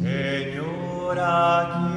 Señora, si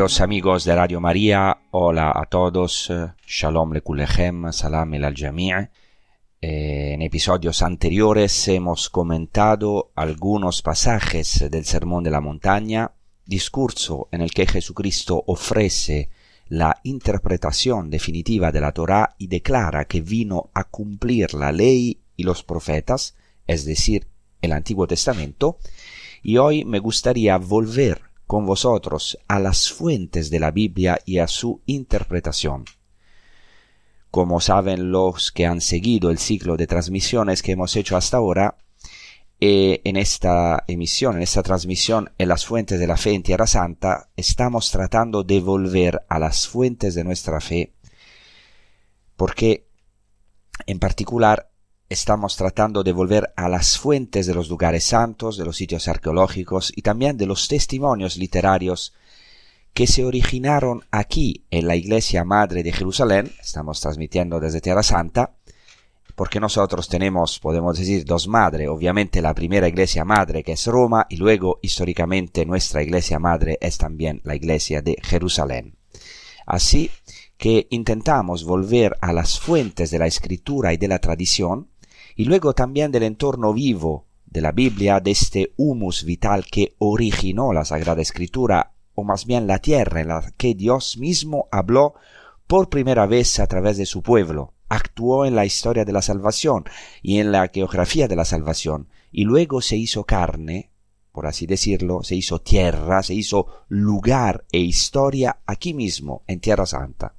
Queridos amigos de Radio María, hola a todos, Shalom Lekulechem, Salam el al eh, En episodios anteriores hemos comentado algunos pasajes del Sermón de la Montaña, discurso en el que Jesucristo ofrece la interpretación definitiva de la Torá y declara que vino a cumplir la ley y los profetas, es decir, el Antiguo Testamento, y hoy me gustaría volver con vosotros a las fuentes de la Biblia y a su interpretación. Como saben los que han seguido el ciclo de transmisiones que hemos hecho hasta ahora, eh, en esta emisión, en esta transmisión en las fuentes de la fe en Tierra Santa, estamos tratando de volver a las fuentes de nuestra fe, porque en particular estamos tratando de volver a las fuentes de los lugares santos, de los sitios arqueológicos y también de los testimonios literarios que se originaron aquí en la Iglesia Madre de Jerusalén, estamos transmitiendo desde Tierra Santa, porque nosotros tenemos, podemos decir, dos madres, obviamente la primera Iglesia Madre que es Roma y luego históricamente nuestra Iglesia Madre es también la Iglesia de Jerusalén. Así que intentamos volver a las fuentes de la escritura y de la tradición, y luego también del entorno vivo de la Biblia, de este humus vital que originó la Sagrada Escritura, o más bien la tierra en la que Dios mismo habló por primera vez a través de su pueblo, actuó en la historia de la salvación y en la geografía de la salvación, y luego se hizo carne, por así decirlo, se hizo tierra, se hizo lugar e historia aquí mismo, en Tierra Santa.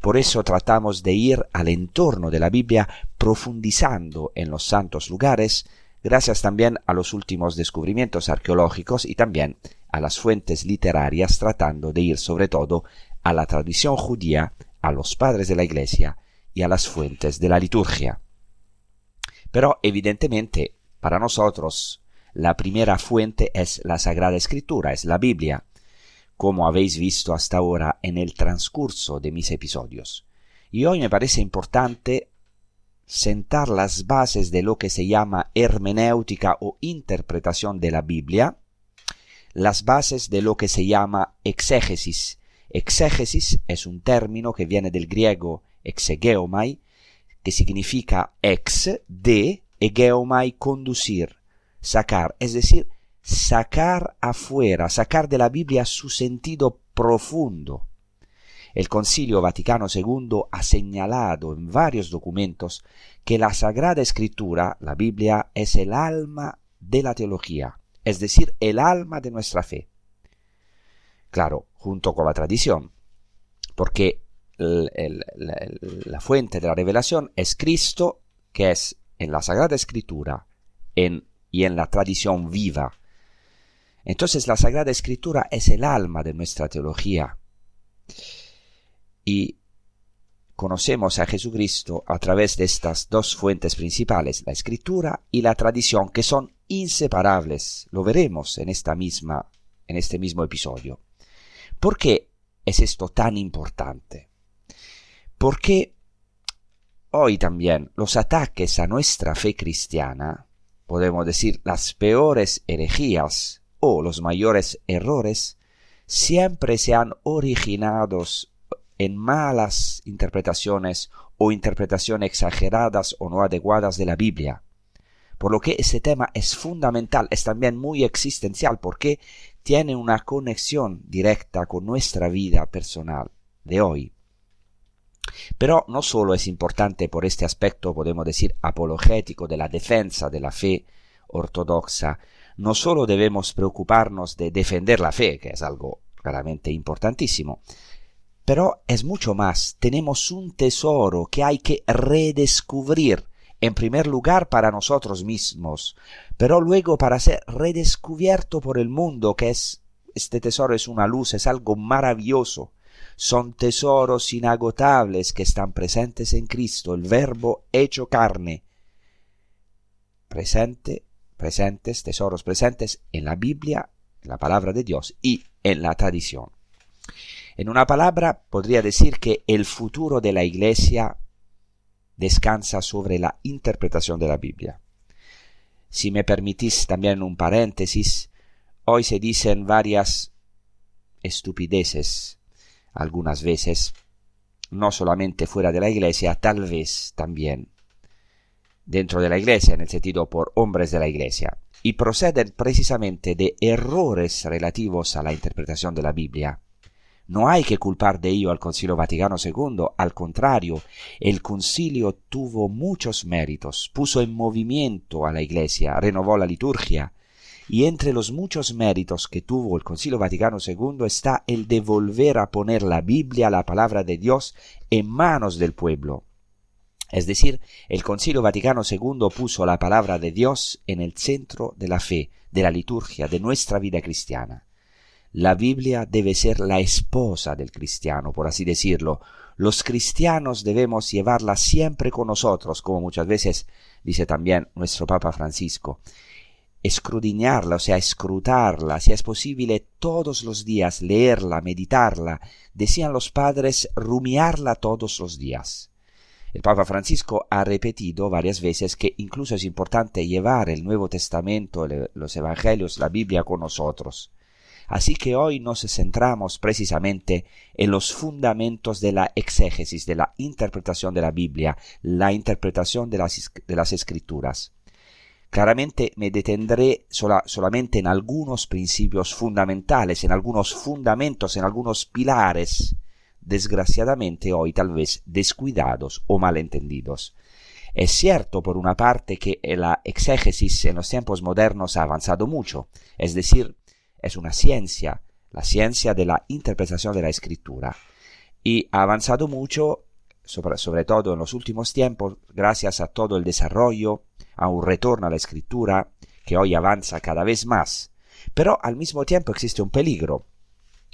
Por eso tratamos de ir al entorno de la Biblia profundizando en los santos lugares, gracias también a los últimos descubrimientos arqueológicos y también a las fuentes literarias, tratando de ir sobre todo a la tradición judía, a los padres de la Iglesia y a las fuentes de la liturgia. Pero evidentemente, para nosotros, la primera fuente es la Sagrada Escritura, es la Biblia, como habéis visto hasta ahora en el transcurso de mis episodios. Y hoy me parece importante sentar las bases de lo que se llama hermenéutica o interpretación de la Biblia, las bases de lo que se llama exégesis. Exégesis es un término que viene del griego exegeomai, que significa ex, de, y geomai, conducir, sacar, es decir, sacar afuera, sacar de la Biblia su sentido profundo. El Concilio Vaticano II ha señalado en varios documentos que la Sagrada Escritura, la Biblia, es el alma de la teología, es decir, el alma de nuestra fe. Claro, junto con la tradición, porque la fuente de la revelación es Cristo, que es en la Sagrada Escritura en, y en la tradición viva. Entonces la Sagrada Escritura es el alma de nuestra teología. Y conocemos a Jesucristo a través de estas dos fuentes principales, la escritura y la tradición, que son inseparables. Lo veremos en esta misma en este mismo episodio. ¿Por qué es esto tan importante? Porque hoy también los ataques a nuestra fe cristiana, podemos decir las peores herejías los mayores errores, siempre se han originado en malas interpretaciones o interpretaciones exageradas o no adecuadas de la Biblia. Por lo que ese tema es fundamental, es también muy existencial, porque tiene una conexión directa con nuestra vida personal de hoy. Pero no solo es importante por este aspecto, podemos decir, apologético de la defensa de la fe ortodoxa, no solo debemos preocuparnos de defender la fe, que es algo claramente importantísimo, pero es mucho más. Tenemos un tesoro que hay que redescubrir, en primer lugar para nosotros mismos, pero luego para ser redescubierto por el mundo, que es este tesoro es una luz, es algo maravilloso. Son tesoros inagotables que están presentes en Cristo, el Verbo hecho carne. Presente, presentes, tesoros presentes en la Biblia, en la palabra de Dios y en la tradición. En una palabra, podría decir que el futuro de la Iglesia descansa sobre la interpretación de la Biblia. Si me permitís también un paréntesis, hoy se dicen varias estupideces, algunas veces, no solamente fuera de la Iglesia, tal vez también dentro de la Iglesia, en el sentido por hombres de la Iglesia, y proceden precisamente de errores relativos a la interpretación de la Biblia no hay que culpar de ello al Concilio Vaticano II, al contrario, el concilio tuvo muchos méritos, puso en movimiento a la Iglesia, renovó la liturgia, y entre los muchos méritos que tuvo el Concilio Vaticano II está el de volver a poner la Biblia, la palabra de Dios, en manos del pueblo. Es decir, el Concilio Vaticano II puso la palabra de Dios en el centro de la fe, de la liturgia, de nuestra vida cristiana. La Biblia debe ser la esposa del cristiano, por así decirlo. Los cristianos debemos llevarla siempre con nosotros, como muchas veces dice también nuestro Papa Francisco. Escrudiñarla, o sea, escrutarla, si es posible, todos los días, leerla, meditarla, decían los padres, rumiarla todos los días. El Papa Francisco ha repetido varias veces que incluso es importante llevar el Nuevo Testamento, los Evangelios, la Biblia con nosotros. Así que hoy nos centramos precisamente en los fundamentos de la exégesis, de la interpretación de la Biblia, la interpretación de las, de las escrituras. Claramente me detendré solamente en algunos principios fundamentales, en algunos fundamentos, en algunos pilares, desgraciadamente hoy tal vez descuidados o malentendidos. Es cierto, por una parte, que la exégesis en los tiempos modernos ha avanzado mucho, es decir, es una ciencia, la ciencia de la interpretación de la escritura. Y ha avanzado mucho, sobre, todo en los últimos tiempos, gracias a todo el desarrollo, a un retorno a la escritura, que hoy avanza cada vez más. Pero al mismo tiempo existe un peligro.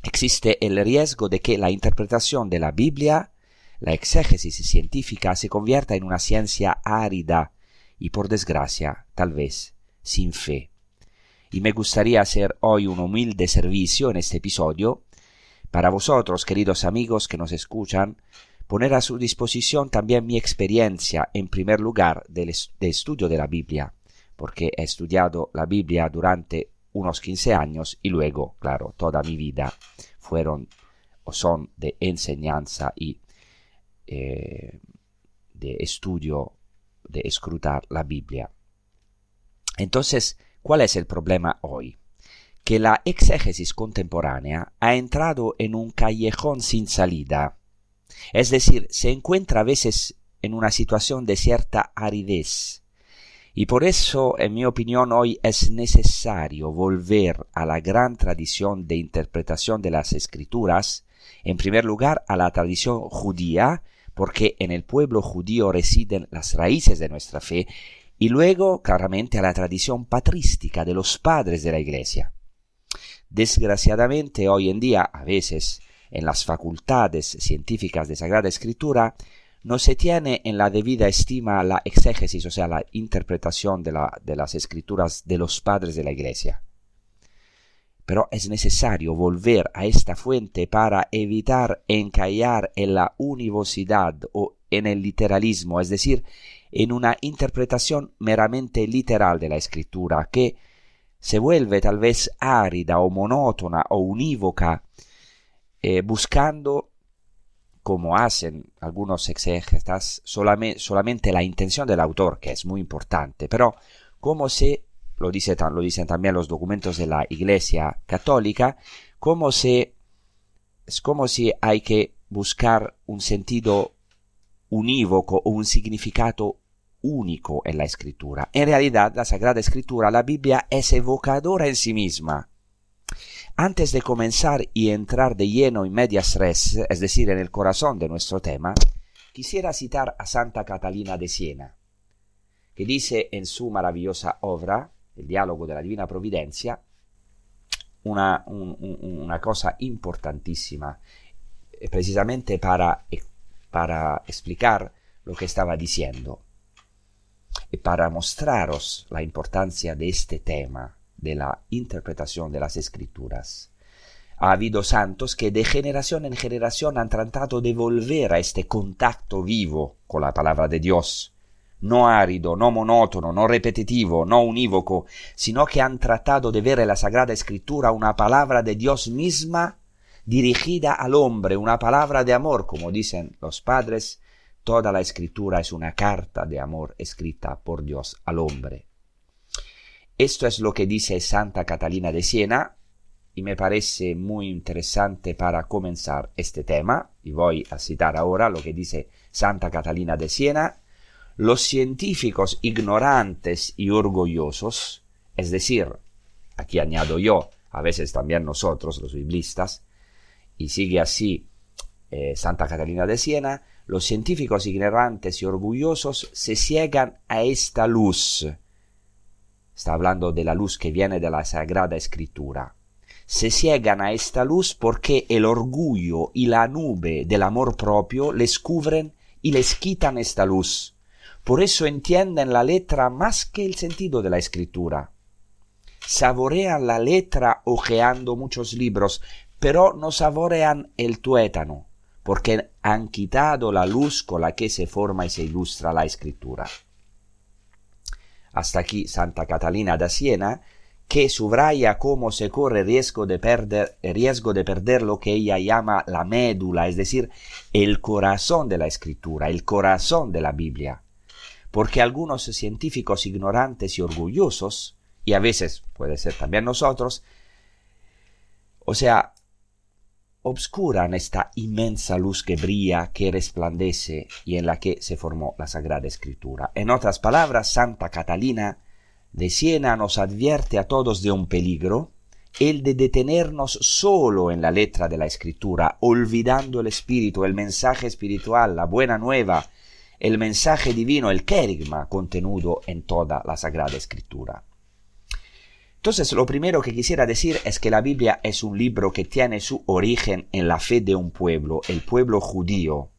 Existe el riesgo de que la interpretación de la Biblia, la exégesis científica, se convierta en una ciencia árida y, por desgracia, tal vez, sin fe. Y me gustaría hacer hoy un humilde servicio en este episodio para vosotros, queridos amigos que nos escuchan, poner a su disposición también mi experiencia, en primer lugar, de, estudio de la Biblia, porque he estudiado la Biblia durante unos 15 años y luego, claro, toda mi vida fueron o son de enseñanza y eh, de estudio, de escrutar la Biblia. Entonces, ¿Cuál es el problema hoy? que la exégesis contemporánea ha entrado en un callejón sin salida. Es decir, se encuentra a veces en una situación de cierta aridez. Y por eso, en mi opinión, hoy es necesario volver a la gran tradición de interpretación de las escrituras, en primer lugar a la tradición judía, porque en el pueblo judío residen las raíces de nuestra fe, y luego claramente a la tradición patrística de los padres de la Iglesia. Desgraciadamente hoy en día, a veces, en las facultades científicas de Sagrada Escritura, no se tiene en la debida estima la exégesis, o sea, la interpretación de, la, de las escrituras de los padres de la Iglesia. Pero es necesario volver a esta fuente para evitar encallar en la univocidad o en el literalismo, es decir, en una interpretación meramente literal de la escritura, que se vuelve tal vez árida o monótona o unívoca, eh, buscando, como hacen algunos exégetas, solamente, la intención del autor, que es muy importante, pero como se, lo, dice, lo dicen también los documentos de la Iglesia Católica, como es como si hay que buscar un sentido unívoco o un significado único en la escritura. En realidad, la Sagrada Escritura, la Biblia, es evocadora en sí misma. Antes de comenzar y entrar de lleno en medias res, es decir, en el corazón de nuestro tema, quisiera citar a Santa Catalina de Siena, que dice en su maravillosa obra, El diálogo de la Divina Providencia, una, un, una cosa importantísima, eh, precisamente para, para explicar lo que estaba diciendo y para mostraros la importancia de este tema de la interpretación de las escrituras. Ha habido santos que de generación en generación han tratado de volver a este contacto vivo con la palabra de Dios, no árido, no monótono, no repetitivo, no unívoco, sino que han tratado de ver en la Sagrada Escritura una palabra de Dios misma dirigida al hombre, una palabra de amor, como dicen los padres, Toda la escritura es una carta de amor escrita por Dios al hombre. Esto es lo que dice Santa Catalina de Siena y me parece muy interesante para comenzar este tema y voy a citar ahora lo que dice Santa Catalina de Siena. Los científicos ignorantes y orgullosos, es decir, aquí añado yo, a veces también nosotros, los biblistas, y sigue así eh, Santa Catalina de Siena, los científicos ignorantes y orgullosos se ciegan a esta luz. Está hablando de la luz que viene de la Sagrada Escritura. Se ciegan a esta luz porque el orgullo y la nube del amor propio les cubren y les quitan esta luz. Por eso entienden la letra más que el sentido de la escritura. Saborean la letra ojeando muchos libros, pero no saborean el tuétano porque han quitado la luz con la que se forma y se ilustra la escritura. Hasta aquí Santa Catalina da Siena, que subraya cómo se corre riesgo de perder, riesgo de perder lo que ella llama la médula, es decir, el corazón de la escritura, el corazón de la Biblia. Porque algunos científicos ignorantes y orgullosos, y a veces puede ser también nosotros, o sea, obscuran esta inmensa luz que brilla, que resplandece y en la que se formó la Sagrada Escritura. En otras palabras, Santa Catalina de Siena nos advierte a todos de un peligro, el de detenernos solo en la letra de la Escritura, olvidando el espíritu, el mensaje espiritual, la buena nueva, el mensaje divino, el querigma contenudo en toda la Sagrada Escritura. Entonces, lo primero que quisiera decir es que la Biblia es un libro que tiene su origen en la fe de un pueblo, el pueblo judío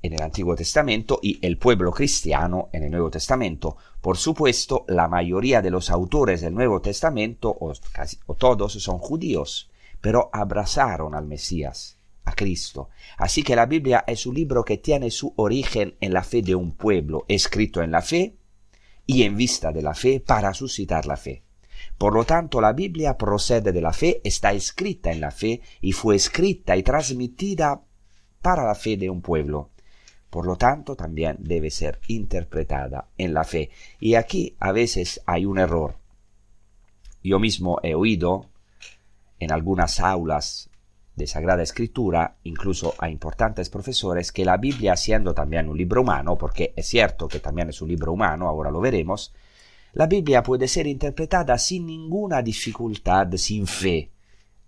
en el Antiguo Testamento y el pueblo cristiano en el Nuevo Testamento. Por supuesto, la mayoría de los autores del Nuevo Testamento, o, casi, o todos, son judíos, pero abrazaron al Mesías, a Cristo. Así que la Biblia es un libro que tiene su origen en la fe de un pueblo, escrito en la fe y en vista de la fe para suscitar la fe. Por lo tanto, la Biblia procede de la fe, está escrita en la fe y fue escrita y transmitida para la fe de un pueblo. Por lo tanto, también debe ser interpretada en la fe. Y aquí a veces hay un error. Yo mismo he oído en algunas aulas de Sagrada Escritura, incluso a importantes profesores, que la Biblia, siendo también un libro humano, porque es cierto que también es un libro humano, ahora lo veremos, la Biblia puede ser interpretada sin ninguna dificultad, sin fe,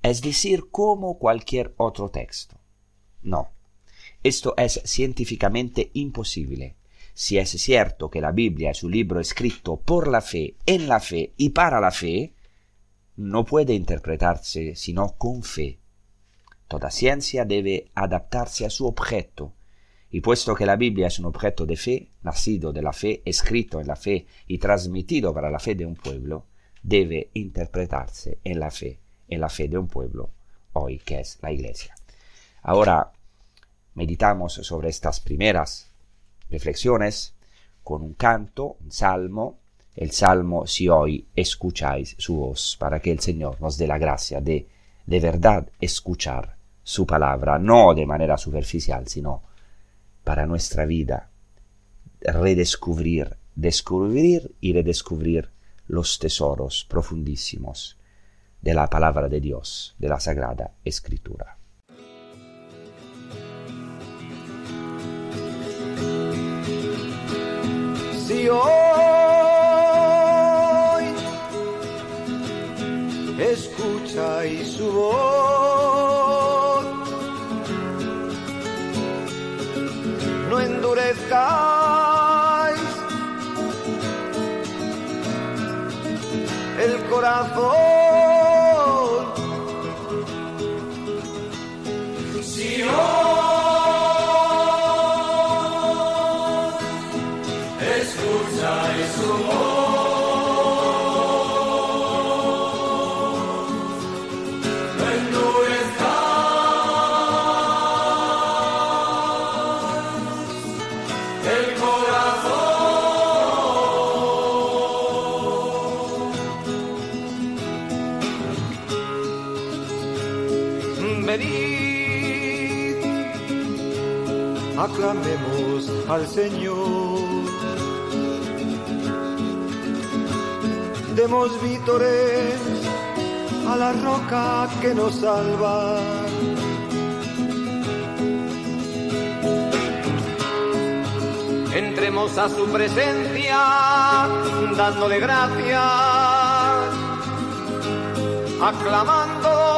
es decir, como cualquier otro texto. No, esto es científicamente imposible. Si es cierto que la Biblia es un libro escrito por la fe, en la fe y para la fe, no puede interpretarse sino con fe. Toda ciencia debe adaptarse a su objeto, y puesto que la Biblia es un objeto de fe, nacido de la fe, escrito en la fe y transmitido para la fe de un pueblo, debe interpretarse en la fe, en la fe de un pueblo, hoy que es la Iglesia. Ahora meditamos sobre estas primeras reflexiones con un canto, un salmo, el salmo si hoy escucháis su voz, para que el Señor nos dé la gracia de de verdad escuchar su palabra, no de manera superficial, sino para nuestra vida, redescubrir, descubrir y redescubrir los tesoros profundísimos de la palabra de Dios, de la Sagrada Escritura. Si hoy escucháis su voz, el corazón. Venid, aclamemos al Señor. Demos vítores a la roca que nos salva. Entremos a su presencia dándole gracias, aclamando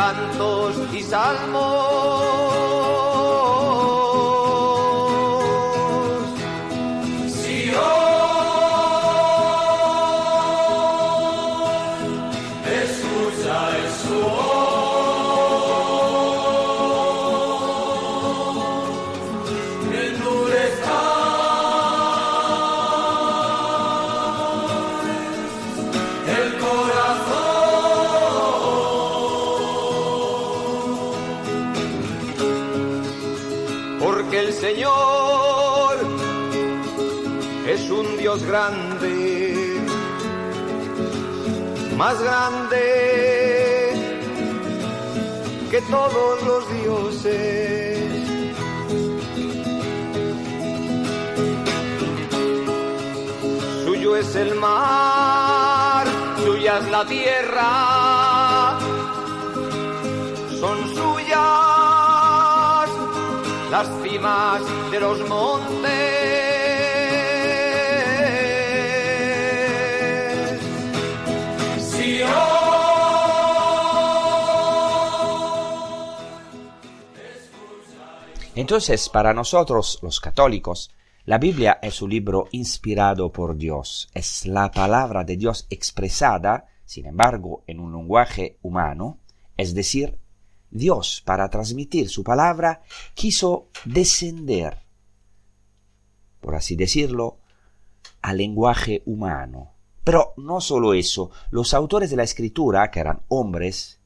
cantos y salmos. Más grande que todos los dioses. Suyo es el mar, suya es la tierra, son suyas las cimas de los montes. Entonces, para nosotros los católicos, la Biblia es un libro inspirado por Dios, es la palabra de Dios expresada, sin embargo, en un lenguaje humano, es decir, Dios, para transmitir su palabra, quiso descender, por así decirlo, al lenguaje humano. Pero no solo eso, los autores de la escritura, que eran hombres,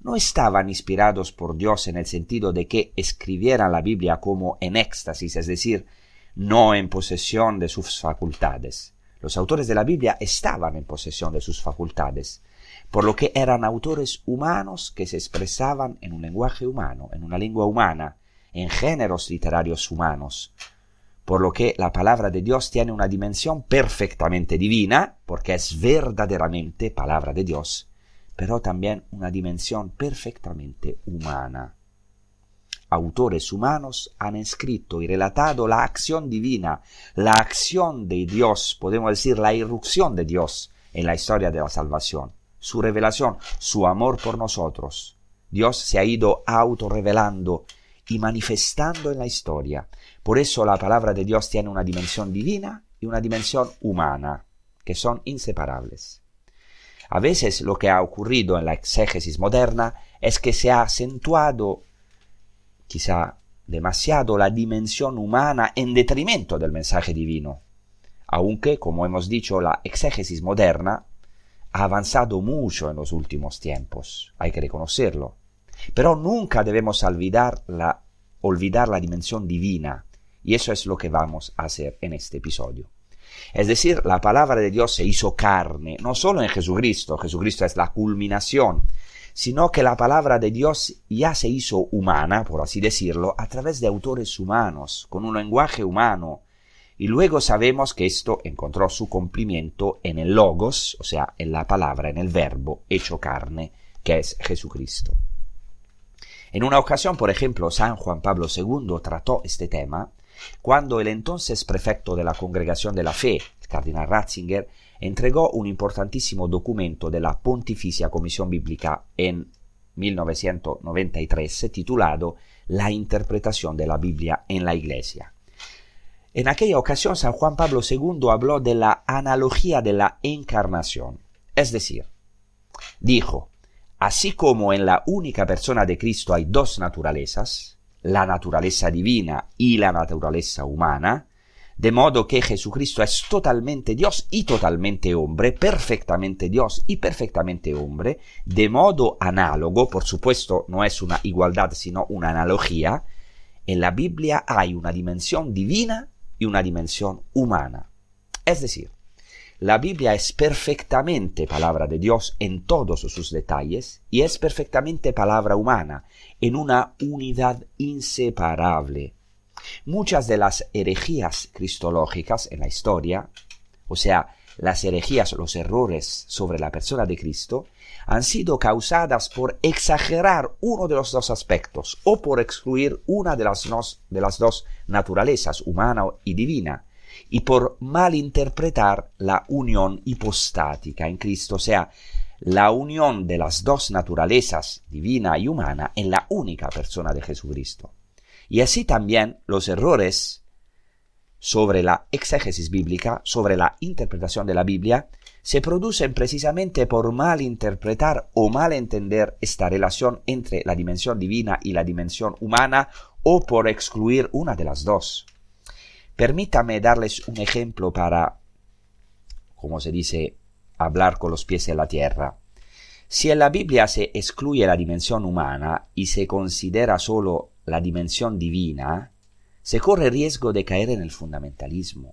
no estaban inspirados por Dios en el sentido de que escribieran la Biblia como en éxtasis, es decir, no en posesión de sus facultades. Los autores de la Biblia estaban en posesión de sus facultades, por lo que eran autores humanos que se expresaban en un lenguaje humano, en una lengua humana, en géneros literarios humanos. por lo que la palabra de Dios tiene una dimensión perfectamente divina, porque es verdaderamente palabra de Dios, pero también una dimensión perfectamente humana. Autores humanos han escrito y relatado la acción divina, la acción de Dios, podemos decir la irrupción de Dios en la historia de la salvación, su revelación, su amor por nosotros. Dios se ha ido autorrevelando y manifestando en la historia. Por eso la palabra de Dios tiene una dimensión divina y una dimensión humana, que son inseparables. A veces lo que ha ocurrido en la exégesis moderna es que se ha acentuado, quizá demasiado, la dimensión humana en detrimento del mensaje divino, aunque, como hemos dicho, la exégesis moderna ha avanzado mucho en los últimos tiempos, hay que reconocerlo. Pero nunca debemos olvidar la, olvidar la dimensión divina, y eso es lo que vamos a hacer en este episodio. Es decir, la palabra de Dios se hizo carne, no solo en Jesucristo, Jesucristo es la culminación, sino que la palabra de Dios ya se hizo humana, por así decirlo, a través de autores humanos, con un lenguaje humano, y luego sabemos que esto encontró su cumplimiento en el logos, o sea, en la palabra, en el verbo hecho carne, que es Jesucristo. En una ocasión, por ejemplo, San Juan Pablo II trató este tema cuando el entonces prefecto de la Congregación de la Fe, el cardenal Ratzinger, entregó un importantísimo documento de la Pontificia Comisión Bíblica en 1993 titulado La interpretación de la Biblia en la Iglesia. En aquella ocasión San Juan Pablo II habló de la analogía de la encarnación, es decir, dijo, Así como en la única persona de Cristo hay dos naturalezas, la naturaleza divina y la naturaleza humana, de modo que Jesucristo es totalmente Dios y totalmente hombre, perfectamente Dios y perfectamente hombre, de modo análogo, por supuesto no es una igualdad sino una analogía, en la Biblia hay una dimensión divina y una dimensión humana. Es decir, la Biblia es perfectamente palabra de Dios en todos sus detalles y es perfectamente palabra humana en una unidad inseparable. Muchas de las herejías cristológicas en la historia, o sea, las herejías, los errores sobre la persona de Cristo, han sido causadas por exagerar uno de los dos aspectos o por excluir una de las, de las dos naturalezas, humana y divina, y por malinterpretar la unión hipostática en Cristo, o sea, la unión de las dos naturalezas, divina y humana, en la única persona de Jesucristo. Y así también los errores sobre la exégesis bíblica, sobre la interpretación de la Biblia, se producen precisamente por malinterpretar o malentender esta relación entre la dimensión divina y la dimensión humana o por excluir una de las dos. Permítame darles un ejemplo para, como se dice, hablar con los pies en la tierra. Si en la Biblia se excluye la dimensión humana y se considera solo la dimensión divina, se corre riesgo de caer en el fundamentalismo,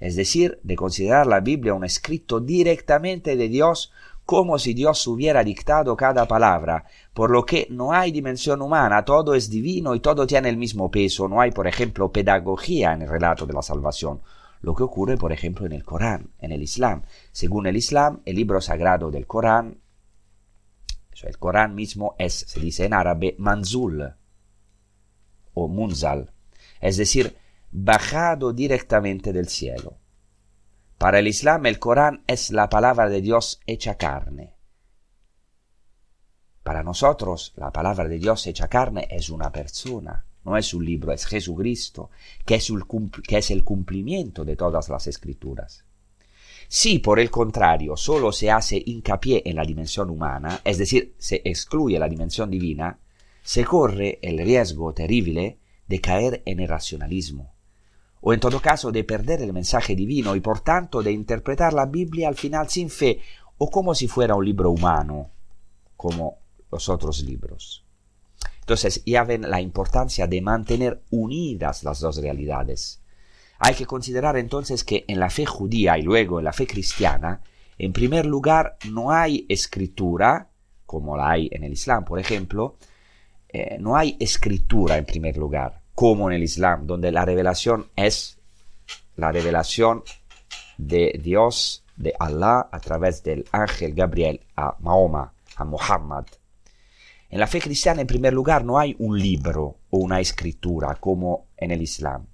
es decir, de considerar la Biblia un escrito directamente de Dios como si Dios hubiera dictado cada palabra, por lo que no hay dimensión humana, todo es divino y todo tiene el mismo peso, no hay, por ejemplo, pedagogía en el relato de la salvación, lo que ocurre, por ejemplo, en el Corán, en el Islam. Según el Islam, el libro sagrado del Corán, el Corán mismo es, se dice en árabe, manzul o munzal, es decir, bajado directamente del cielo. Para el Islam el Corán es la palabra de Dios hecha carne. Para nosotros la palabra de Dios hecha carne es una persona, no es un libro, es Jesucristo, que es, el, cumplimiento de todas las escrituras. Si por el contrario solo se hace hincapié en la dimensión humana, es decir, se excluye la dimensión divina, se corre el riesgo terrible de caer en el racionalismo o en todo caso de perder el mensaje divino y por tanto de interpretar la Biblia al final sin fe o como si fuera un libro humano, como los otros libros. Entonces ya ven la importancia de mantener unidas las dos realidades. Hay que considerar entonces que en la fe judía y luego en la fe cristiana, en primer lugar, no hay escritura, como la hay en el Islam, por ejemplo, eh, no hay escritura en primer lugar como en el Islam, donde la revelación es la revelación de Dios, de Allah, a través del ángel Gabriel a Mahoma, a Muhammad. En la fe cristiana, en primer lugar, no hay un libro o una escritura como en el Islam.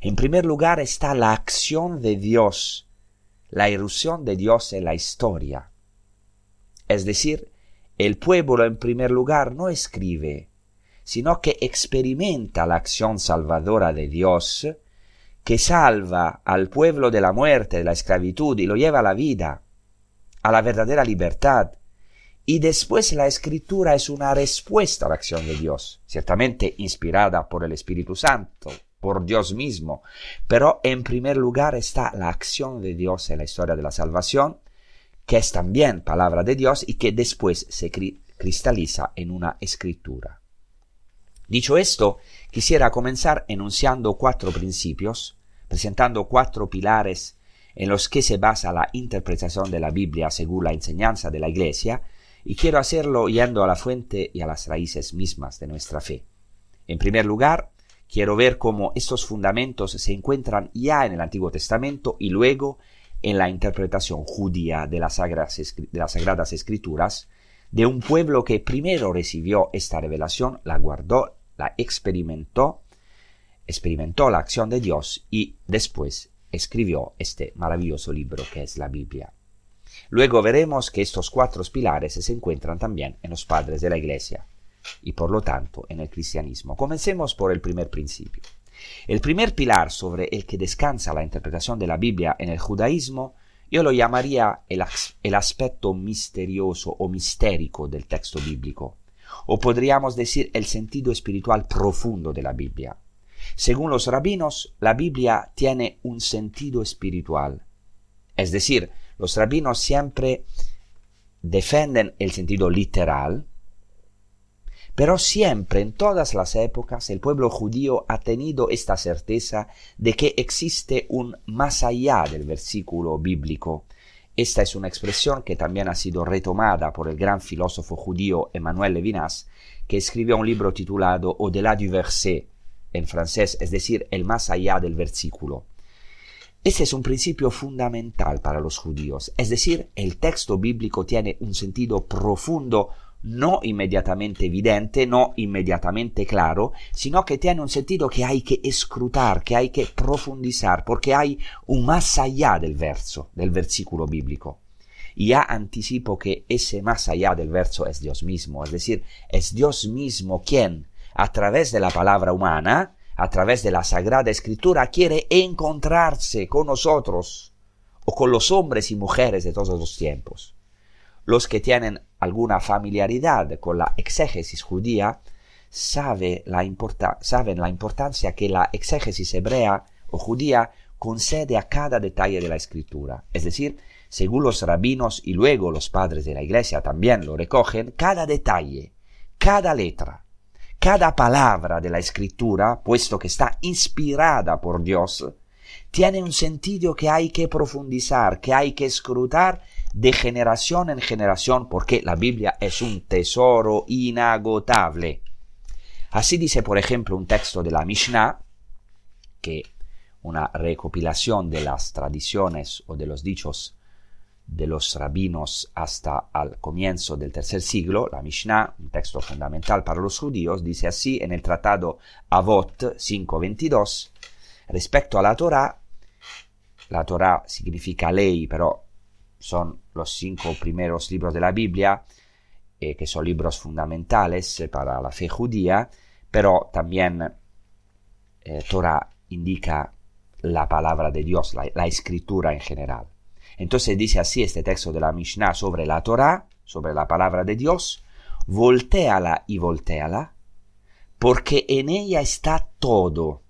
En primer lugar está la acción de Dios, la irrupción de Dios en la historia. Es decir, el pueblo en primer lugar no escribe, sino que experimenta la acción salvadora de Dios, que salva al pueblo de la muerte, de la esclavitud y lo lleva a la vida, a la verdadera libertad. Y después la escritura es una respuesta a la acción de Dios, ciertamente inspirada por el Espíritu Santo, por Dios mismo, pero en primer lugar está la acción de Dios en la historia de la salvación, que es también palabra de Dios y que después se cristaliza en una escritura. Dicho esto, quisiera comenzar enunciando cuatro principios, presentando cuatro pilares en los que se basa la interpretación de la Biblia según la enseñanza de la Iglesia, y quiero hacerlo yendo a la fuente y a las raíces mismas de nuestra fe. En primer lugar, quiero ver cómo estos fundamentos se encuentran ya en el Antiguo Testamento y luego en la interpretación judía de las, Sagradas, Escrituras, de un pueblo que primero recibió esta revelación, la guardó, la experimentó, experimentó la acción de Dios y después escribió este maravilloso libro que es la Biblia. Luego veremos que estos cuatro pilares se encuentran también en los padres de la Iglesia y por lo tanto en el cristianismo. Comencemos por el primer principio. El primer pilar sobre el que descansa la interpretación de la Biblia en el judaísmo yo lo llamaría el, el, aspecto misterioso o mistérico del texto bíblico, o podríamos decir el sentido espiritual profundo de la Biblia. Según los rabinos, la Biblia tiene un sentido espiritual. Es decir, los rabinos siempre defienden el sentido literal, pero siempre, en todas las épocas, el pueblo judío ha tenido esta certeza de que existe un más allá del versículo bíblico. Esta es una expresión que también ha sido retomada por el gran filósofo judío Emmanuel Levinas, que escribió un libro titulado Au-delà du verset, en francés, es decir, el más allá del versículo. Ese es un principio fundamental para los judíos, es decir, el texto bíblico tiene un sentido profundo no inmediatamente evidente, no inmediatamente claro, sino que tiene un sentido que hay que escrutar, que hay que profundizar, porque hay un más allá del verso, del versículo bíblico. Y ya anticipo que ese más allá del verso es Dios mismo, es decir, es Dios mismo quien, a través de la palabra humana, a través de la Sagrada Escritura, quiere encontrarse con nosotros o con los hombres y mujeres de todos los tiempos. Los que tienen alguna familiaridad con la exégesis judía sabe la saben la importancia que la exégesis hebrea o judía concede a cada detalle de la escritura. Es decir, según los rabinos y luego los padres de la iglesia también lo recogen, cada detalle, cada letra, cada palabra de la escritura, puesto que está inspirada por Dios, tiene un sentido que hay que profundizar, que hay que escrutar de generación en generación, porque la Biblia es un tesoro inagotable. Así dice, por ejemplo, un texto de la Mishnah, que una recopilación de las tradiciones o de los dichos de los rabinos hasta al comienzo del tercer siglo, la Mishnah, un texto fundamental para los judíos, dice así en el tratado Avot 5.22, respecto a la Torah, la Torah significa ley, pero son los cinco primeros libros de la Biblia, eh, que son libros fundamentales eh, para la fe judía, pero también eh, Torah indica la palabra de Dios, la, la, escritura en general. Entonces dice así este texto de la Mishnah sobre la Torah, sobre la palabra de Dios, volteala y volteala, porque en ella está todo.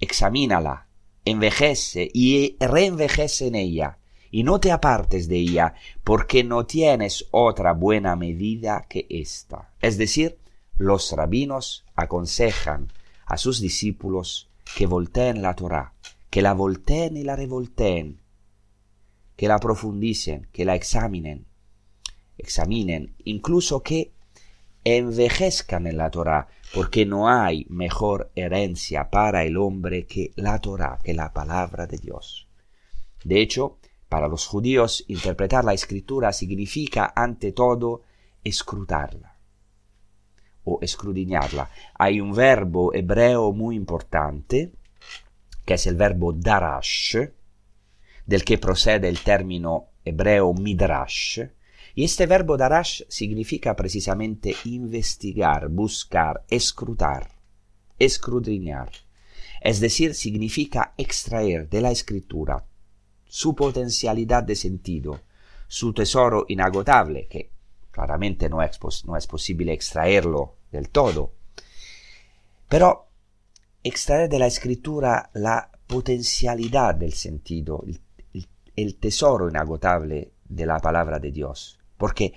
Examínala, envejece y reenvejece en ella y no te apartes de ella, porque no tienes otra buena medida que esta. Es decir, los rabinos aconsejan a sus discípulos que volteen la Torah, que la volteen y la revolteen, que la profundicen, que la examinen, examinen, incluso que envejezcan en la Torah, porque no hay mejor herencia para el hombre que la Torah, que la palabra de Dios. De hecho, para los judíos interpretar la escritura significa ante todo escrutarla o escudriñarla. Hay un verbo hebreo muy importante, que es el verbo darash, del que procede el término hebreo midrash, y este verbo darash significa precisamente investigar, buscar, escrutar, escudriñar. Es decir, significa extraer de la escritura su potencialidad de sentido, su tesoro inagotable, que claramente no es, posible extraerlo del todo. Pero extraer de la escritura la potencialidad del sentido, el, el tesoro inagotable de la palabra de Dios, porque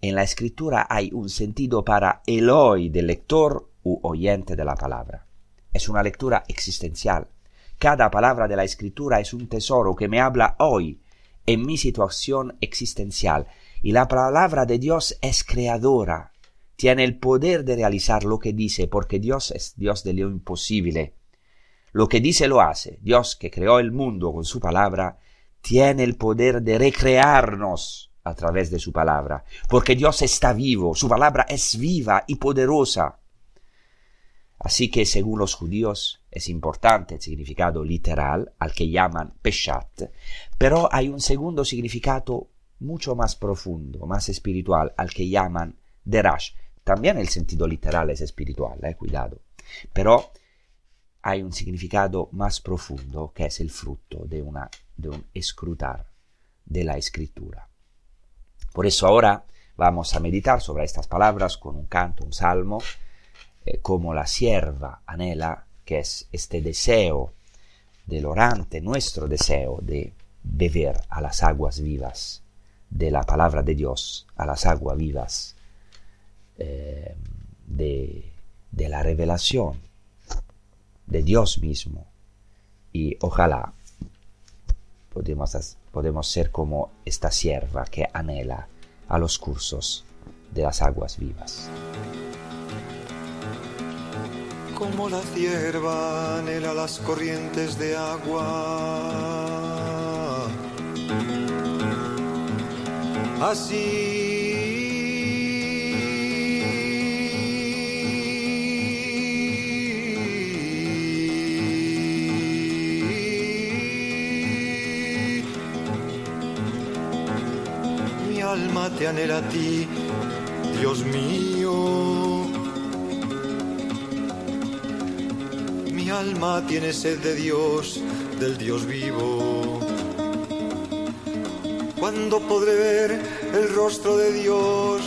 en la escritura hay un sentido para el hoy del lector u oyente de la palabra. Es una lectura existencial. Cada palabra de la escritura es un tesoro que me habla hoy en mi situación existencial. Y la palabra de Dios es creadora, tiene el poder de realizar lo que dice, porque Dios es Dios de lo imposible. Lo que dice lo hace. Dios que creó el mundo con su palabra, tiene el poder de recrearnos a través de su palabra, porque Dios está vivo, su palabra es viva y poderosa. Así que según los judíos es importante el significado literal al que llaman peshat, pero hay un segundo significado mucho más profundo, más espiritual, al que llaman derash. También el sentido literal es espiritual, eh, cuidado, pero hay un significado más profundo que es el fruto de, una, de un escrutar de la escritura. Por eso ahora vamos a meditar sobre estas palabras con un canto, un salmo, eh, como la sierva anhela, que es este deseo del orante, nuestro deseo de beber a las aguas vivas de la palabra de Dios, a las aguas vivas eh, de, de la revelación de Dios mismo. Y ojalá podemos, podemos ser como esta sierva que anhela a los cursos de las aguas vivas como la cierva anhela las corrientes de agua. Así mi alma te anhela a ti, Dios mío. Mi alma tiene sed de Dios, del Dios vivo. ¿Cuándo podré ver el rostro de Dios?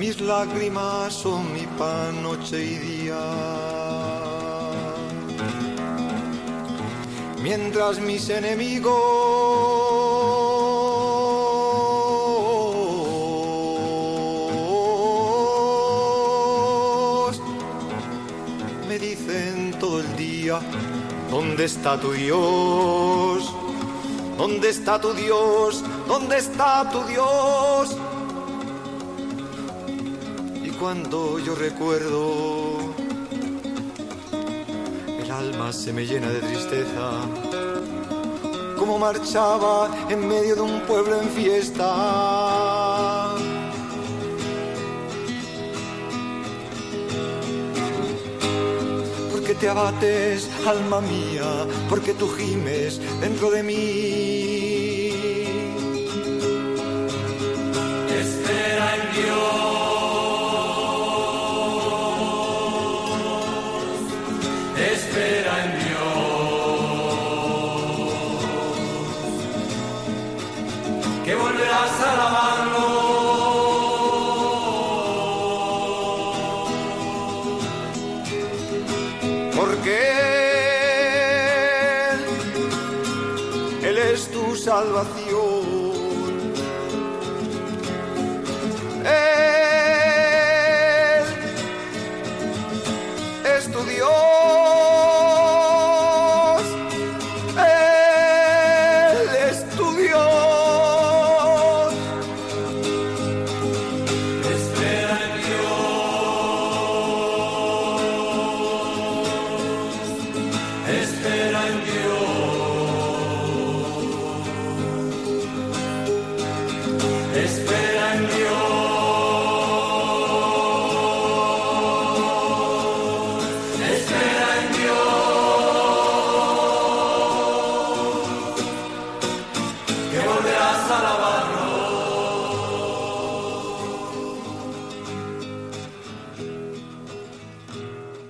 Mis lágrimas son mi pan noche y día. Mientras mis enemigos ¿Dónde está tu Dios? ¿Dónde está tu Dios? ¿Dónde está tu Dios? Y cuando yo recuerdo, el alma se me llena de tristeza. Como marchaba en medio de un pueblo en fiesta te abates, alma mía, porque tú gimes dentro de mí. Espera en Dios.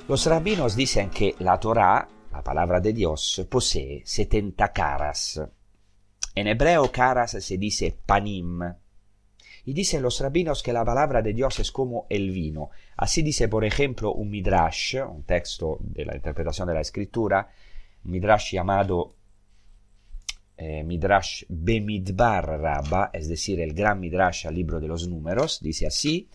Los rabinos dicen que la Torah, la palabra de Dios, posee 70 caras. En hebreo caras se dice panim. Y dicen los rabinos que la palabra de Dios es como el vino. Así dice, por ejemplo, un midrash, un texto de la interpretación de la escritura, midrash llamado eh, Midrash Bemidbar Rabba, es decir, el gran Midrash al libro de los números, dice así,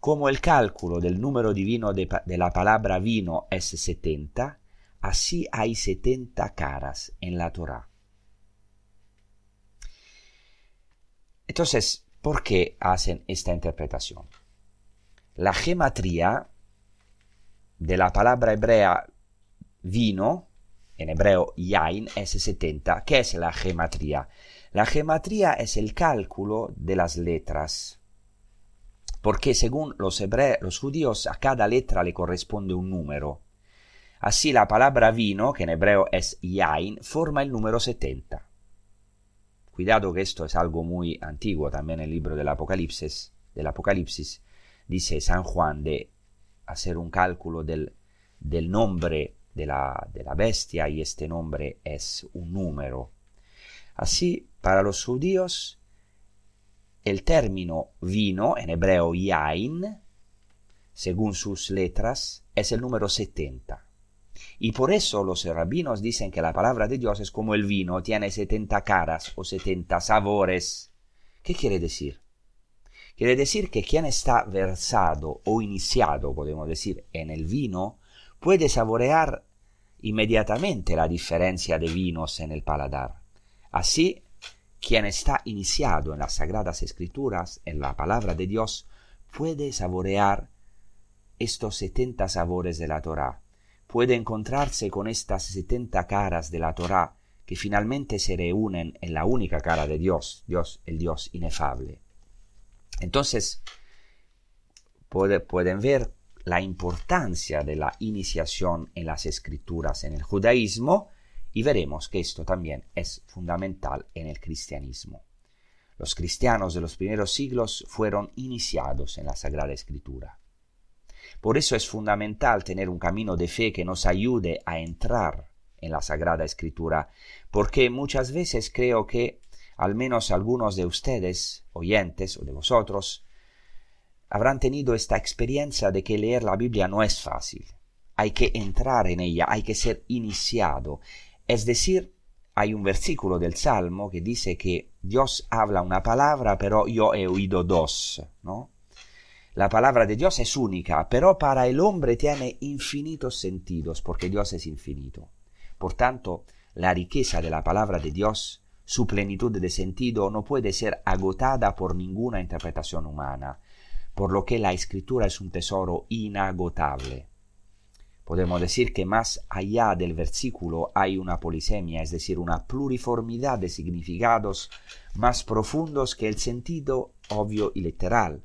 como el cálculo del número divino de, la palabra vino es 70, así hay 70 caras en la Torah. Entonces, ¿por qué hacen esta interpretación? La gematría de la palabra hebrea vino en hebreo yain es 70. ¿Qué es la gematría? La gematría es el cálculo de las letras. Porque según los, hebreos, los judíos a cada letra le corresponde un número. Así la palabra vino, que en hebreo es yain, forma el número 70. Cuidado que esto es algo muy antiguo también en el libro del Apocalipsis, del Apocalipsis. Dice San Juan de hacer un cálculo del, del nombre de la, de la bestia y este nombre es un número. Así, para los judíos, el término vino, en hebreo yain, según sus letras, es el número 70. Y por eso los rabinos dicen que la palabra de Dios es como el vino, tiene 70 caras o 70 sabores. ¿Qué quiere decir? Quiere decir que quien está versado o iniciado, podemos decir, en el vino, puede saborear inmediatamente la diferencia de vinos en el paladar. Así, quien está iniciado en las sagradas escrituras, en la palabra de Dios, puede saborear estos setenta sabores de la Torah, puede encontrarse con estas setenta caras de la Torah que finalmente se reúnen en la única cara de Dios, Dios, el Dios inefable. Entonces, pueden ver la importancia de la iniciación en las escrituras en el judaísmo y veremos que esto también es fundamental en el cristianismo. Los cristianos de los primeros siglos fueron iniciados en la Sagrada Escritura. Por eso es fundamental tener un camino de fe que nos ayude a entrar en la Sagrada Escritura, porque muchas veces creo que al menos algunos de ustedes, oyentes o de vosotros, habrán tenido esta experiencia de que leer la Biblia no es fácil. Hay que entrar en ella, hay que ser iniciado. Es decir, hay un versículo del Salmo que dice que Dios habla una palabra, pero yo he oído dos, ¿no? La palabra de Dios es única, pero para el hombre tiene infinitos sentidos, porque Dios es infinito. Por tanto, la riqueza de la palabra de Dios, su plenitud de sentido, no puede ser agotada por ninguna interpretación humana por lo que la escritura es un tesoro inagotable. Podemos decir que más allá del versículo hay una polisemia, es decir, una pluriformidad de significados más profundos que el sentido obvio y literal.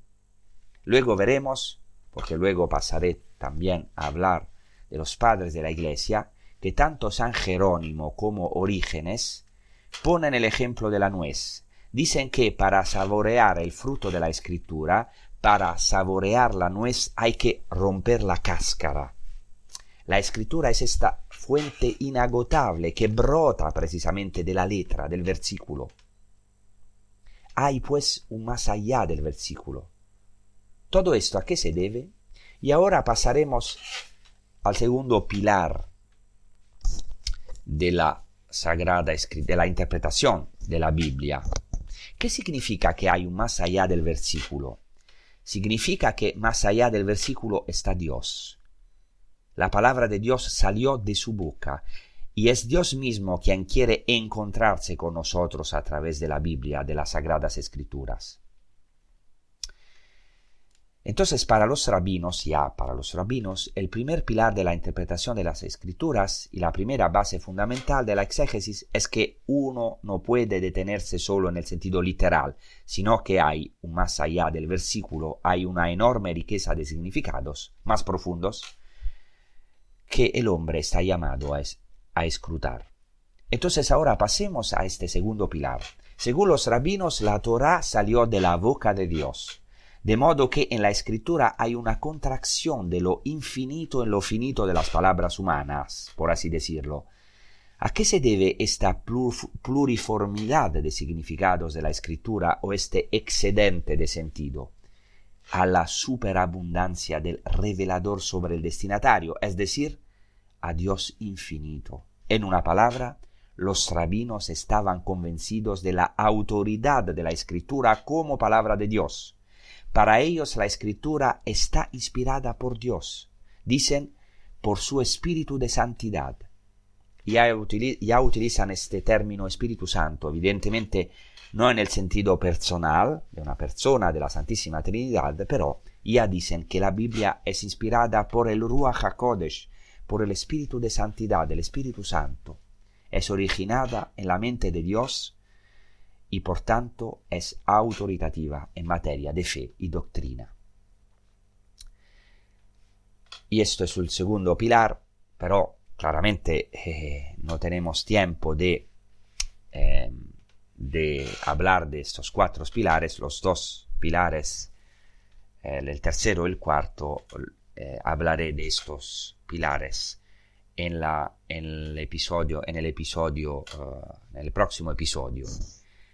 Luego veremos, porque luego pasaré también a hablar de los padres de la Iglesia, que tanto San Jerónimo como Orígenes ponen el ejemplo de la nuez. Dicen que para saborear el fruto de la escritura para saborear la nuez hay que romper la cáscara. La escritura es esta fuente inagotable que brota precisamente de la letra, del versículo. Hay pues un más allá del versículo. Todo esto a qué se debe? Y ahora pasaremos al segundo pilar de la sagrada de la interpretación de la Biblia. ¿Qué significa que hay un más allá del versículo? significa que más allá del versículo está Dios. La palabra de Dios salió de su boca y es Dios mismo quien quiere encontrarse con nosotros a través de la Biblia, de las Sagradas Escrituras. Entonces, para los rabinos, ya para los rabinos, el primer pilar de la interpretación de las escrituras y la primera base fundamental de la exégesis es que uno no puede detenerse solo en el sentido literal, sino que hay, más allá del versículo, hay una enorme riqueza de significados más profundos que el hombre está llamado a, escrutar. Entonces ahora pasemos a este segundo pilar. Según los rabinos, la Torah salió de la boca de Dios De modo que en la escritura hay una contracción de lo infinito en lo finito de las palabras humanas, por así decirlo. ¿A qué se debe esta pluriformidad de significados de la escritura o este excedente de sentido? A la superabundancia del revelador sobre el destinatario, es decir, a Dios infinito. En una palabra, los rabinos estaban convencidos de la autoridad de la escritura como palabra de Dios. Para ellos la escritura está inspirada por Dios. Dicen, por su espíritu de santidad. Ya, ya utilizan este término Espíritu Santo, evidentemente no en el sentido personal de una persona de la Santísima Trinidad, pero ya dicen que la Biblia es inspirada por el Ruach HaKodesh, por el Espíritu de Santidad, el Espíritu Santo. Es originada en la mente de Dios y por tanto es autoritativa en materia de fe y doctrina. Y esto es el segundo pilar, pero claramente eh, no tenemos tiempo de, eh, de hablar de estos cuatro pilares, los dos pilares, eh, el tercero y el cuarto, hablaré de estos pilares en, la, en el episodio, en el episodio, uh, en el próximo episodio.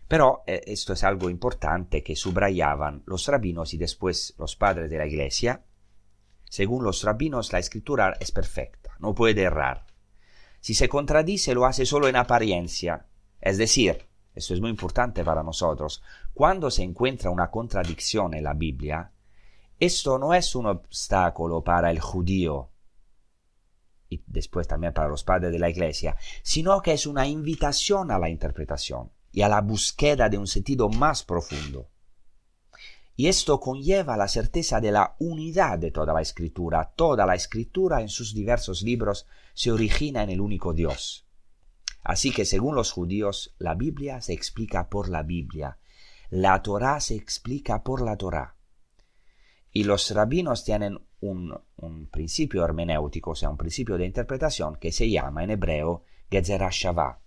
Pero eh, esto es algo importante que subrayaban los rabinos y después los padres de la iglesia. Según los rabinos, la escritura es perfecta, no puede errar. Si se contradice, lo hace solo en apariencia. Es decir, esto es muy importante para nosotros, cuando se encuentra una contradicción en la Biblia, esto no es un obstáculo para el judío y después también para los padres de la Iglesia, sino que es una invitación a la interpretación y a la búsqueda de un sentido más profundo. Y esto conlleva la certeza de la unidad de toda la escritura. Toda la escritura en sus diversos libros se origina en el único Dios. Así que según los judíos, la Biblia se explica por la Biblia, la Torá se explica por la Torá. Y los rabinos tienen un, principio hermenéutico, o sea, un principio de interpretación que se llama en hebreo Gezerah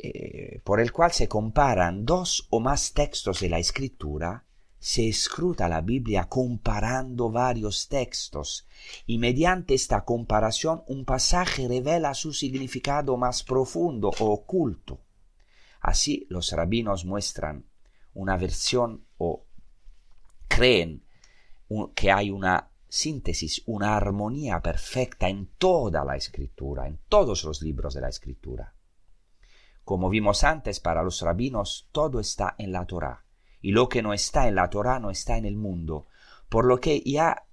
eh, por el cual se comparan dos o más textos de la escritura, se escruta la Biblia comparando varios textos y mediante esta comparación un pasaje revela su significado más profundo o oculto. Así los rabinos muestran una versión o creen que hay una síntesis, una armonía perfecta en toda la escritura, en todos los libros de la escritura. Como vimos antes, para los rabinos todo está en la Torá, y lo que no está en la Torá no está en el mundo, por lo que ya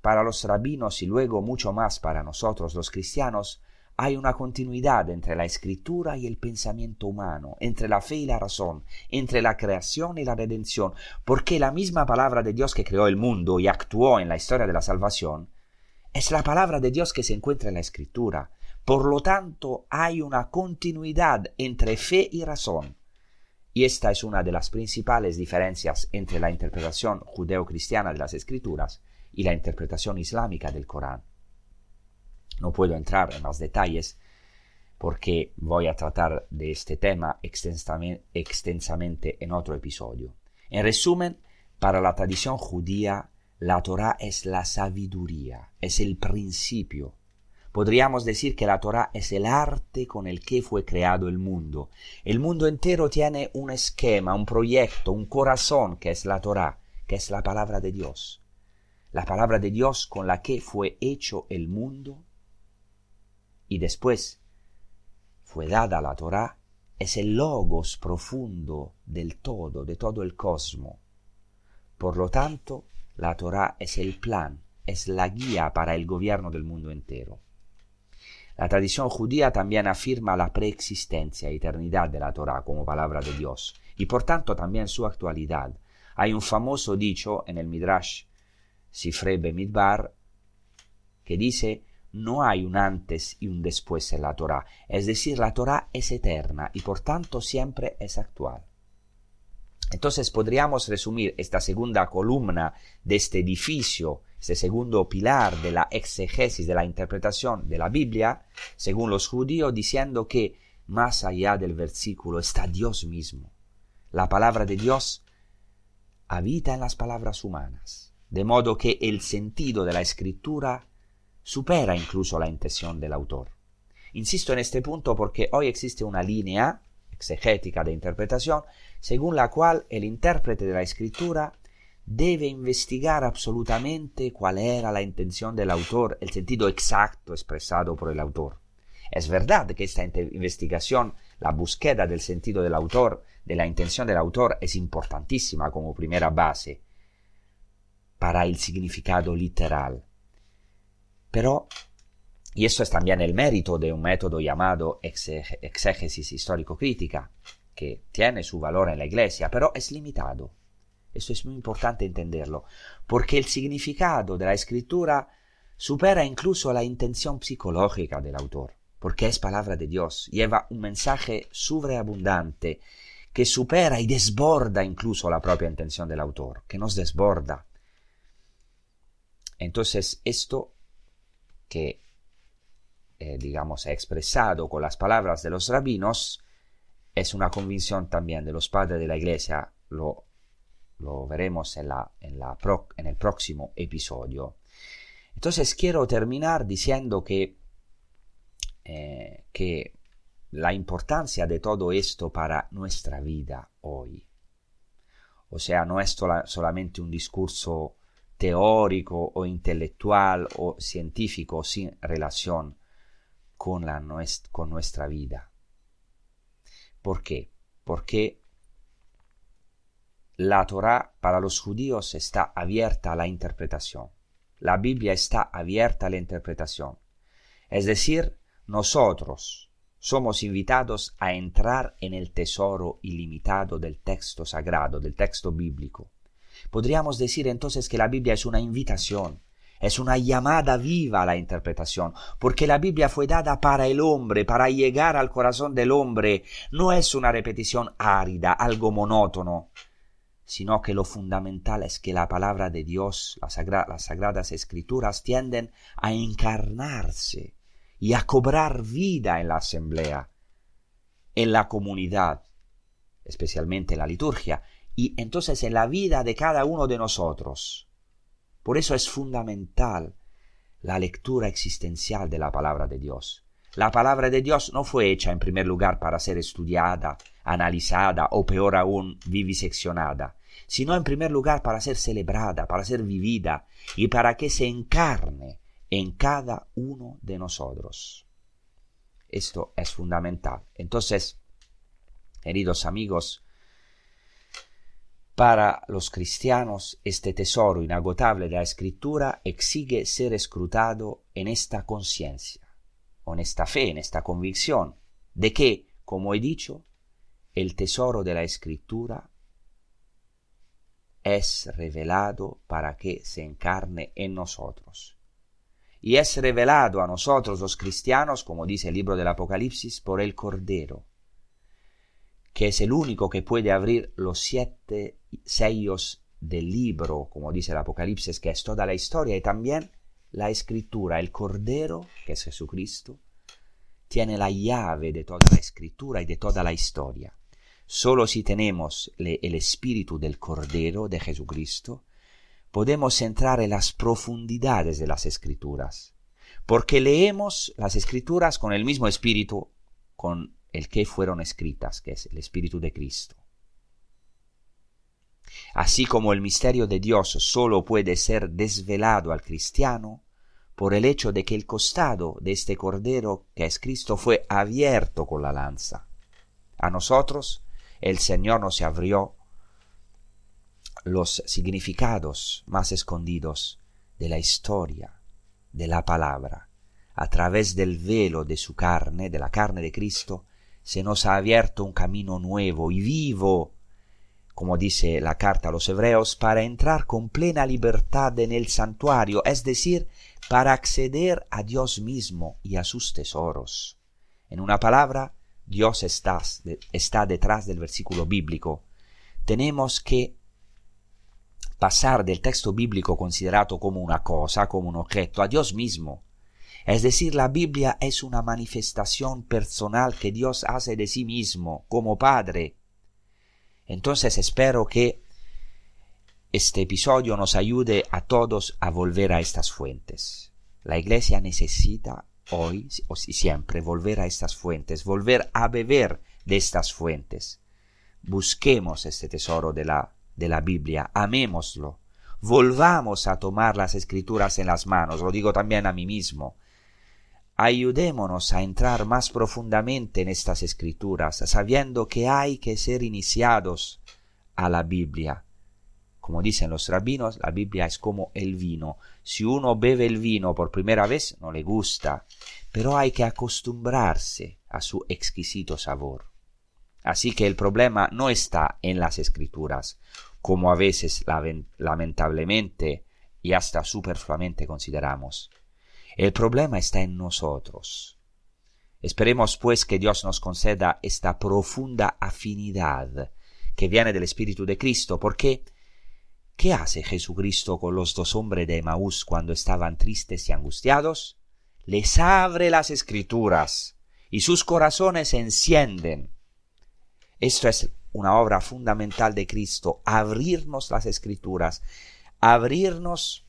para los rabinos y luego mucho más para nosotros los cristianos, hay una continuidad entre la escritura y el pensamiento humano, entre la fe y la razón, entre la creación y la redención, porque la misma palabra de Dios que creó el mundo y actuó en la historia de la salvación, es la palabra de Dios que se encuentra en la escritura. Por lo tanto, hay una continuidad entre fe y razón. Y esta es una de las principales diferencias entre la interpretación judeo-cristiana de las escrituras y la interpretación islámica del Corán. No puedo entrar en más detalles porque voy a tratar de este tema extensamente en otro episodio. En resumen, para la tradición judía, la Torah es la sabiduría, es el principio. Podríamos decir que la Torah es el arte con el que fue creado el mundo. El mundo entero tiene un esquema, un proyecto, un corazón que es la Torah, que es la palabra de Dios. La palabra de Dios con la que fue hecho el mundo y después fue dada la Torá, es el logos profundo del todo, de todo el cosmo. Por lo tanto, la Torá es el plan, es la guía para el gobierno del mundo entero. La tradición judía también afirma la preexistencia y eternidad de la Torá como palabra de Dios, y por tanto también su actualidad. Hay un famoso dicho en el Midrash Sifrebe Midbar que dice no hay un antes y un después en la Torah. Es decir, la Torah es eterna y por tanto siempre es actual. Entonces podríamos resumir esta segunda columna de este edificio, este segundo pilar de la exegesis, de la interpretación de la Biblia, según los judíos, diciendo que más allá del versículo está Dios mismo. La palabra de Dios habita en las palabras humanas, de modo que el sentido de la escritura supera incluso la intención del autor. Insisto en este punto porque hoy existe una línea exegética de interpretación según la cual el intérprete de la escritura debe investigar absolutamente cuál era la intención del autor, el sentido exacto expresado por el autor. Es verdad que esta investigación, la búsqueda del sentido del autor, de la intención del autor, es importantísima como primera base para el significado literal. Pero, y eso es también el mérito de un método llamado exégesis histórico-crítica, que tiene su valor en la Iglesia, pero es limitado. Eso es muy importante entenderlo, porque el significado de la escritura supera incluso la intención psicológica del autor, porque es palabra de Dios, lleva un mensaje sobreabundante que supera y desborda incluso la propia intención del autor, que nos desborda. Entonces, esto que, eh, digamos, expresado con las palabras de los rabinos, es una convicción también de los padres de la iglesia, lo, lo veremos en, la, en, la en el próximo episodio. Entonces quiero terminar diciendo que, eh, que la importancia de todo esto para nuestra vida hoy. O sea, no es solamente un discurso teórico o intelectual o científico sin relación con, la, con nuestra vida. ¿Por qué? Porque la Torah para los judíos está abierta a la interpretación. La Biblia está abierta a la interpretación. Es decir, nosotros somos invitados a entrar en el tesoro ilimitado del texto sagrado, del texto bíblico. Podríamos decir entonces que la Biblia es una invitación, es una llamada viva a la interpretación, porque la Biblia fue dada para el hombre, para llegar al corazón del hombre. No es una repetición árida, algo monótono, sino que lo fundamental es que la palabra de Dios, las, sagradas escrituras, tienden a encarnarse y a cobrar vida en la asamblea, en la comunidad, especialmente en la liturgia, y entonces en la vida de cada uno de nosotros. Por eso es fundamental la lectura existencial de la palabra de Dios. La palabra de Dios no fue hecha en primer lugar para ser estudiada, analizada o peor aún viviseccionada, sino en primer lugar para ser celebrada, para ser vivida y para que se encarne en cada uno de nosotros. Esto es fundamental. Entonces, queridos amigos, para los cristianos, este tesoro inagotable de la escritura exige ser escrutado en esta conciencia, en esta fe, en esta convicción, de que, como he dicho, el tesoro de la escritura es revelado para que se encarne en nosotros. Y es revelado a nosotros los cristianos, como dice el libro del Apocalipsis, por el Cordero, que es el único que puede abrir los siete sellos del libro, como dice el Apocalipsis, que es toda la historia, y también la escritura, el Cordero, que es Jesucristo, tiene la llave de toda la escritura y de toda la historia. Solo si tenemos el espíritu del Cordero de Jesucristo, podemos entrar en las profundidades de las escrituras, porque leemos las escrituras con el mismo espíritu con el que fueron escritas, que es el Espíritu de Cristo. Así como el misterio de Dios solo puede ser desvelado al cristiano por el hecho de que el costado de este Cordero que es Cristo fue abierto con la lanza. A nosotros el Señor nos abrió los significados más escondidos de la historia, de la palabra. A través del velo de su carne, de la carne de Cristo, se nos ha abierto un camino nuevo y vivo, como dice la carta a los hebreos, para entrar con plena libertad en el santuario, es decir, para acceder a Dios mismo y a sus tesoros. En una palabra, Dios está, detrás del versículo bíblico. Tenemos que pasar del texto bíblico considerado como una cosa, como un objeto, a Dios mismo, es decir, la Biblia es una manifestación personal que Dios hace de sí mismo como Padre. Entonces espero que este episodio nos ayude a todos a volver a estas fuentes. La iglesia necesita hoy y siempre volver a estas fuentes, volver a beber de estas fuentes. Busquemos este tesoro de la, de la Biblia, amémoslo, volvamos a tomar las escrituras en las manos, lo digo también a mí mismo. Ayudémonos a entrar más profundamente en estas escrituras, sabiendo que hay que ser iniciados a la Biblia. Como dicen los rabinos, la Biblia es como el vino. Si uno bebe el vino por primera vez, no le gusta, pero hay que acostumbrarse a su exquisito sabor. Así que el problema no está en las escrituras, como a veces lamentablemente y hasta superfluamente consideramos. El problema está en nosotros. Esperemos pues que Dios nos conceda esta profunda afinidad que viene del Espíritu de Cristo, porque ¿qué hace Jesucristo con los dos hombres de Emaús cuando estaban tristes y angustiados? Les abre las escrituras y sus corazones se encienden esto es una obra fundamental de Cristo, abrirnos las escrituras, abrirnos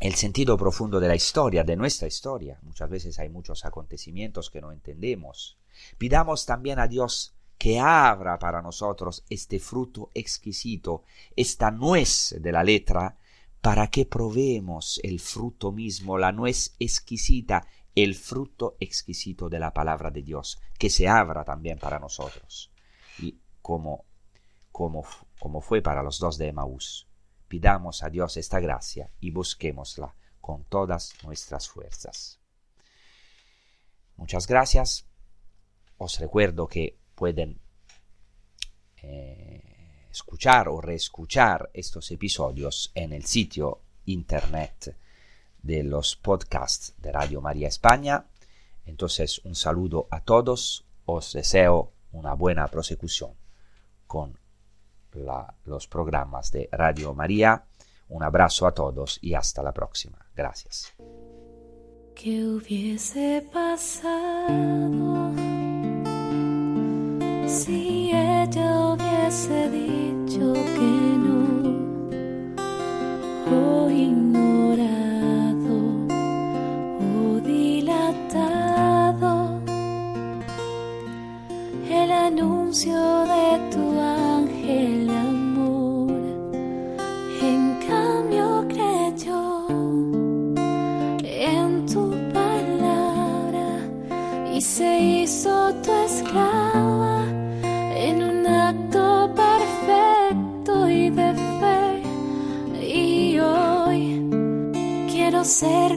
el sentido profundo de la historia, de nuestra historia. Muchas veces hay muchos acontecimientos que no entendemos. Pidamos también a Dios que abra para nosotros este fruto exquisito, esta nuez de la letra, para que probemos el fruto mismo, la nuez exquisita, el fruto exquisito de la palabra de Dios, que se abra también para nosotros y como, como, como fue para los dos de Emaús. Pidamos a Dios esta gracia y busquémosla con todas nuestras fuerzas. Muchas gracias. Os recuerdo que pueden eh, escuchar o reescuchar estos episodios en el sitio internet de los podcasts de Radio María España. Entonces, un saludo a todos. Os deseo una buena prosecución con los programas de Radio María. Un abrazo a todos y hasta la próxima. Gracias. ¿Qué hubiese pasado si ella hubiese dicho que no? O ignorado o dilatado el anuncio de ser